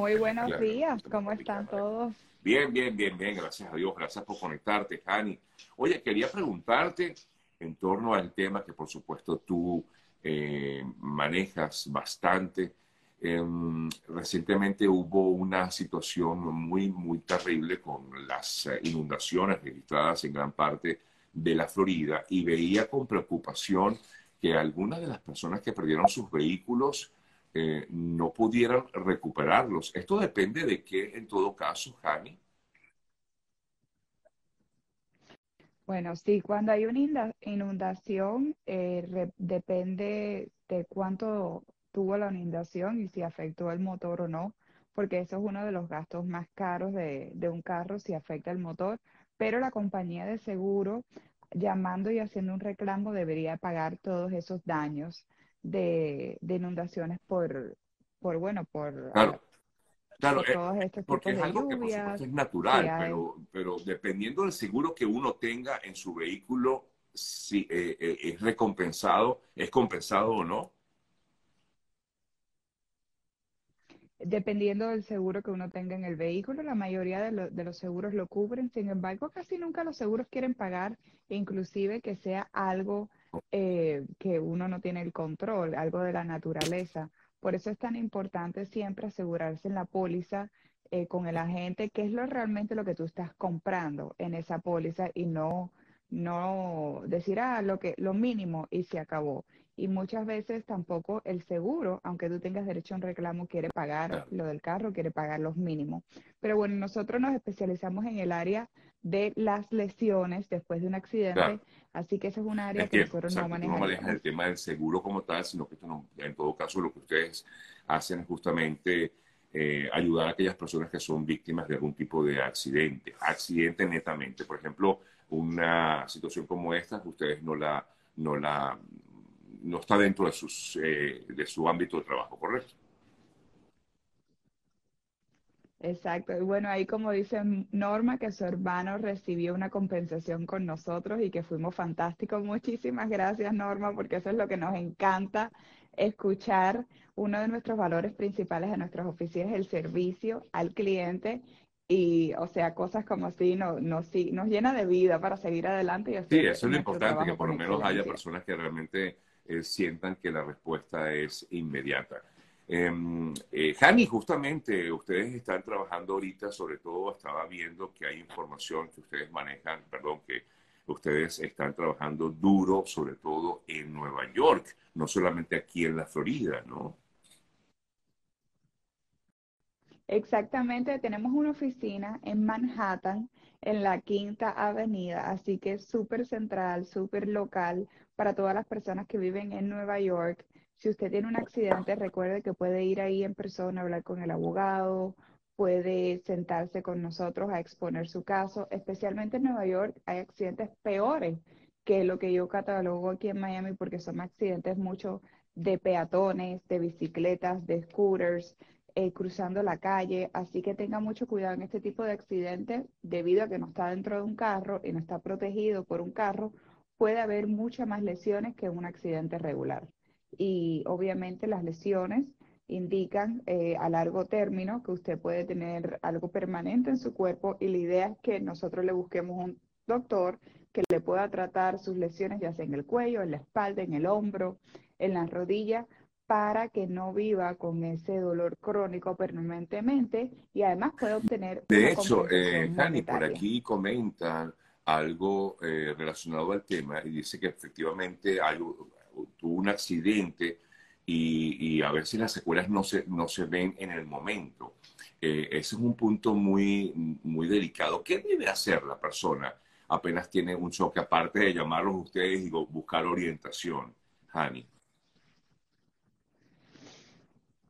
Muy buenos días, ¿cómo están todos? Bien, bien, bien, bien, gracias a Dios, gracias por conectarte, Hani. Oye, quería preguntarte en torno al tema que por supuesto tú eh, manejas bastante. Em, recientemente hubo una situación muy, muy terrible con las eh, inundaciones registradas en gran parte de la Florida y veía con preocupación que algunas de las personas que perdieron sus vehículos eh, no pudieran recuperarlos. Esto depende de qué, en todo caso, Jani. Bueno, sí, cuando hay una inundación, eh, depende de cuánto tuvo la inundación y si afectó el motor o no, porque eso es uno de los gastos más caros de, de un carro si afecta el motor, pero la compañía de seguro llamando y haciendo un reclamo debería pagar todos esos daños de, inundaciones por, por, bueno, por... Claro. Claro, eh, porque es algo que por supuesto es natural, pero, pero dependiendo del seguro que uno tenga en su vehículo, si eh, eh, es recompensado, es compensado o no. dependiendo del seguro que uno tenga en el vehículo, la mayoría de, los seguros lo cubren, sin embargo, casi nunca los seguros quieren pagar, inclusive que sea algo eh, que uno no tiene el control, algo de la naturaleza. Por eso es tan importante siempre asegurarse en la póliza eh, con el agente qué es lo realmente lo que tú estás comprando en esa póliza y no no decir ah, lo que lo mínimo y se acabó y muchas veces tampoco el seguro, aunque tú tengas derecho a un reclamo, quiere pagar lo del carro, quiere pagar los mínimos. Pero bueno, nosotros nos especializamos en el área de las lesiones después de un accidente, así que esa es un área que nosotros no manejamos. No manejan el tema del seguro como tal, sino que esto no, en todo caso lo que ustedes hacen es justamente eh, ayudar a aquellas personas que son víctimas de algún tipo de accidente, accidente netamente. Por ejemplo, una situación como esta, ustedes no la, no la no está dentro de, sus, eh, de su ámbito de trabajo, ¿correcto? Exacto. Y bueno, ahí como dice Norma, que su hermano recibió una compensación con nosotros y que fuimos fantásticos. Muchísimas gracias, Norma, porque eso es lo que nos encanta escuchar. Uno de nuestros valores principales de nuestras oficinas es el servicio al cliente. Y, o sea, cosas como así no, no, sí, nos llena de vida para seguir adelante. Y sí, eso es lo importante, que por lo menos haya personas que realmente eh, sientan que la respuesta es inmediata. Eh, eh, justamente ustedes están trabajando ahorita, sobre todo estaba viendo que hay información que ustedes manejan, perdón, que ustedes están trabajando duro, sobre todo en Nueva York, no solamente aquí en la Florida, ¿no? Exactamente, tenemos una oficina en Manhattan, en la Quinta Avenida, así que es súper central, súper local para todas las personas que viven en Nueva York. Si usted tiene un accidente, recuerde que puede ir ahí en persona, hablar con el abogado, puede sentarse con nosotros a exponer su caso. Especialmente en Nueva York hay accidentes peores que lo que yo catalogo aquí en Miami porque son accidentes mucho de peatones, de bicicletas, de scooters, eh, cruzando la calle. Así que tenga mucho cuidado en este tipo de accidentes debido a que no está dentro de un carro y no está protegido por un carro puede haber muchas más lesiones que un accidente regular. Y obviamente las lesiones indican eh, a largo término que usted puede tener algo permanente en su cuerpo y la idea es que nosotros le busquemos un doctor que le pueda tratar sus lesiones ya sea en el cuello, en la espalda, en el hombro, en la rodilla, para que no viva con ese dolor crónico permanentemente y además pueda obtener... De hecho, eh, por aquí comentan algo eh, relacionado al tema y dice que efectivamente hay, tuvo un accidente y, a ver si las secuelas no se, no se ven en el momento. Eh, ese es un punto muy, muy delicado. ¿Qué debe hacer la persona apenas tiene un choque, aparte de llamarlos ustedes y buscar orientación, Hani?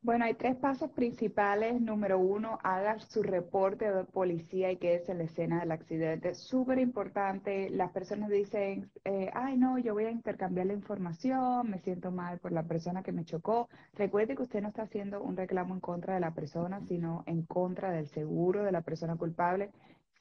Bueno, hay tres pasos principales. Número uno, haga su reporte de policía y quédese en la escena del accidente. Súper importante. Las personas dicen, eh, ay, no, yo voy a intercambiar la información, me siento mal por la persona que me chocó. Recuerde que usted no está haciendo un reclamo en contra de la persona, sino en contra del seguro de la persona culpable.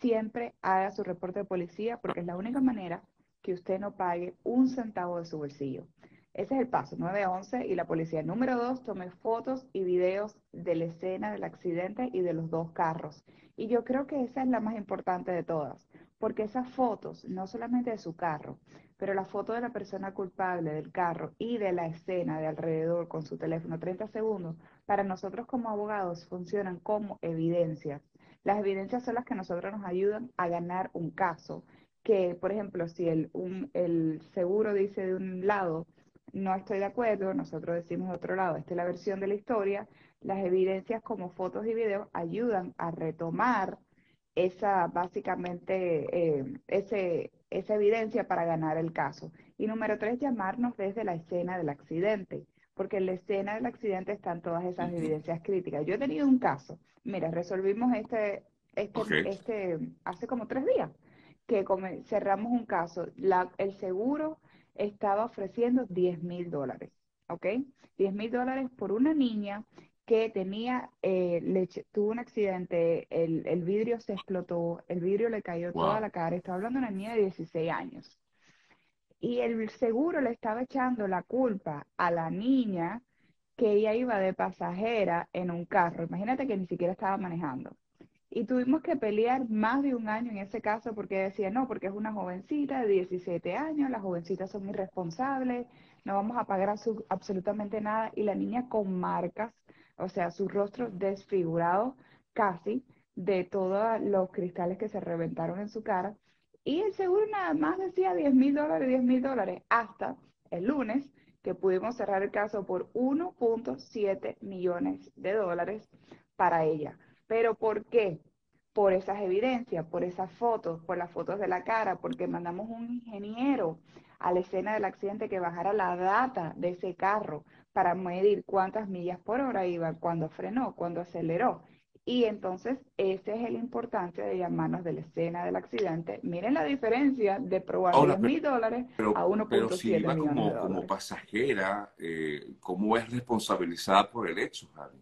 Siempre haga su reporte de policía porque es la única manera que usted no pague un centavo de su bolsillo. Ese es el paso, 911 y la policía. Número dos, tome fotos y videos de la escena del accidente y de los dos carros. Y yo creo que esa es la más importante de todas, porque esas fotos, no solamente de su carro, pero la foto de la persona culpable del carro y de la escena de alrededor con su teléfono 30 segundos, para nosotros como abogados funcionan como evidencias. Las evidencias son las que nosotros nos ayudan a ganar un caso. Que, por ejemplo, si el, el seguro dice de un lado, no estoy de acuerdo, nosotros decimos de otro lado, esta es la versión de la historia, las evidencias como fotos y videos ayudan a retomar esa, básicamente, eh, ese, esa evidencia para ganar el caso. Y número tres, llamarnos desde la escena del accidente, porque en la escena del accidente están todas esas evidencias críticas. Yo he tenido un caso, mira, resolvimos este, este, este hace como tres días, que cerramos un caso, la, el seguro estaba ofreciendo 10 mil dólares, ¿ok? 10 mil dólares por una niña que tenía, eh, tuvo un accidente, el, vidrio se explotó, el vidrio le cayó toda la cara, estaba hablando de una niña de 16 años. Y el seguro le estaba echando la culpa a la niña que ella iba de pasajera en un carro. Imagínate que ni siquiera estaba manejando. Y tuvimos que pelear más de un año en ese caso porque decía, no, porque es una jovencita de 17 años, las jovencitas son irresponsables, no vamos a pagar absolutamente nada. Y la niña con marcas o sea, su rostro desfigurado casi de todos los cristales que se reventaron en su cara. Y el seguro nada más decía 10 mil dólares, 10 mil dólares, hasta el lunes que pudimos cerrar el caso por 1.7 millones de dólares para ella. ¿Pero por qué? Por esas evidencias, por esas fotos, por las fotos de la cara, porque mandamos un ingeniero a la escena del accidente que bajara la data de ese carro para medir cuántas millas por hora iba, cuando frenó, cuando aceleró. Y entonces esa es la importancia de llamarnos de la escena del accidente. Miren la diferencia de probar 10 mil dólares a 1.7 Pero si iba como, de como pasajera, eh, ¿cómo es responsabilizada por el hecho, Javi?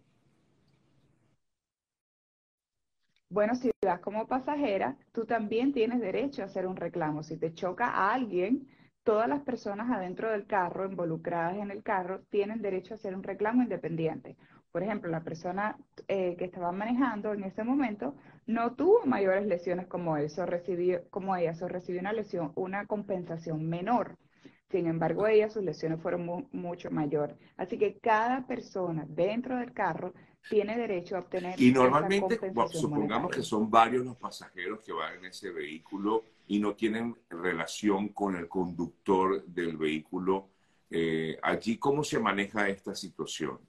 Bueno, si vas como pasajera, tú también tienes derecho a hacer un reclamo. Si te choca a alguien, todas las personas adentro del carro, involucradas en el carro, tienen derecho a hacer un reclamo independiente. Por ejemplo, la persona eh, que estaba manejando en ese momento no tuvo mayores lesiones como él, recibió, como ella, so recibió una lesión, una compensación menor. Sin embargo, ella, sus lesiones fueron mucho mayor. Así que cada persona dentro del carro tiene derecho a obtener. Y normalmente, supongamos que son varios los pasajeros que van en ese vehículo y no tienen relación con el conductor del vehículo. Eh, allí, ¿cómo se maneja esta situación?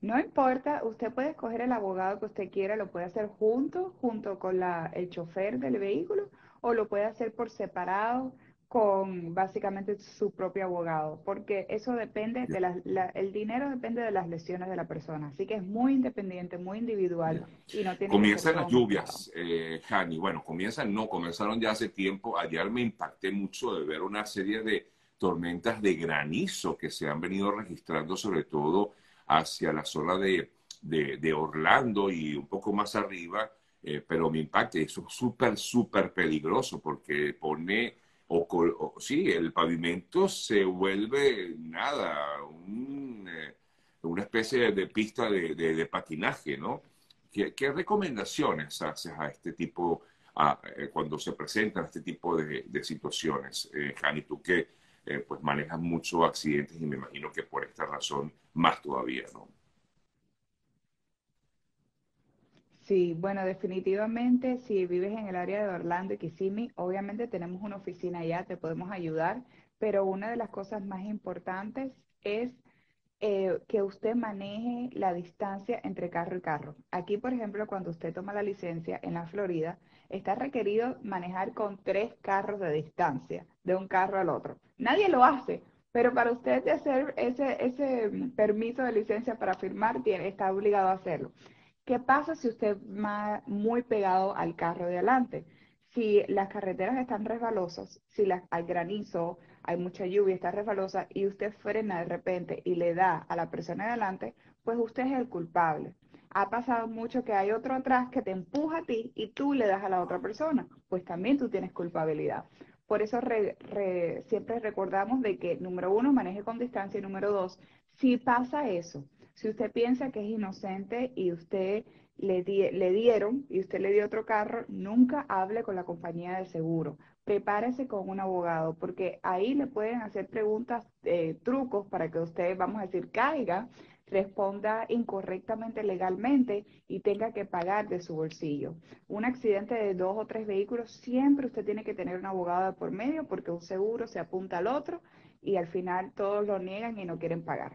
No importa, usted puede escoger el abogado que usted quiera, lo puede hacer junto, junto con la, el chofer del vehículo, o lo puede hacer por separado con básicamente su propio abogado, porque eso depende de la, el dinero depende de las lesiones de la persona, así que es muy independiente, muy individual y no tiene Comienzan las lluvias, eh, bueno, comienzan, no, comenzaron ya hace tiempo, ayer me impacté mucho de ver una serie de tormentas de granizo que se han venido registrando sobre todo hacia la zona de, de, Orlando y un poco más arriba, eh, pero me impacta, eso es súper, súper peligroso porque pone o, sí, el pavimento se vuelve nada, eh, una especie de pista de, patinaje, ¿no? ¿Qué, recomendaciones haces a este tipo, eh, cuando se presentan este tipo de, situaciones? Eh, Jani, tú que eh, pues manejas muchos accidentes y me imagino que por esta razón más todavía, ¿no? Sí, bueno, definitivamente si vives en el área de Orlando y Kissimmee, obviamente tenemos una oficina allá, te podemos ayudar, pero una de las cosas más importantes es eh, que usted maneje la distancia entre carro y carro. Aquí, por ejemplo, cuando usted toma la licencia en la Florida, está requerido manejar con tres carros de distancia, de un carro al otro. Nadie lo hace, pero para usted hacer ese, ese permiso de licencia para firmar, tiene, está obligado a hacerlo. ¿Qué pasa si usted va muy pegado al carro de adelante? Si las carreteras están resbalosas, si hay granizo, hay mucha lluvia, está resbalosa y usted frena de repente y le da a la persona de adelante, pues usted es el culpable. Ha pasado mucho que hay otro atrás que te empuja a ti y tú le das a la otra persona, pues también tú tienes culpabilidad. Por eso siempre recordamos de que, número uno, maneje con distancia y número dos, si pasa eso, si usted piensa que es inocente y usted le, le dieron y usted le dio otro carro, nunca hable con la compañía de seguro. Prepárese con un abogado, porque ahí le pueden hacer preguntas, eh, trucos para que usted, vamos a decir, caiga, responda incorrectamente legalmente y tenga que pagar de su bolsillo. Un accidente de dos o tres vehículos, siempre usted tiene que tener un abogado por medio porque un seguro se apunta al otro y al final todos lo niegan y no quieren pagar.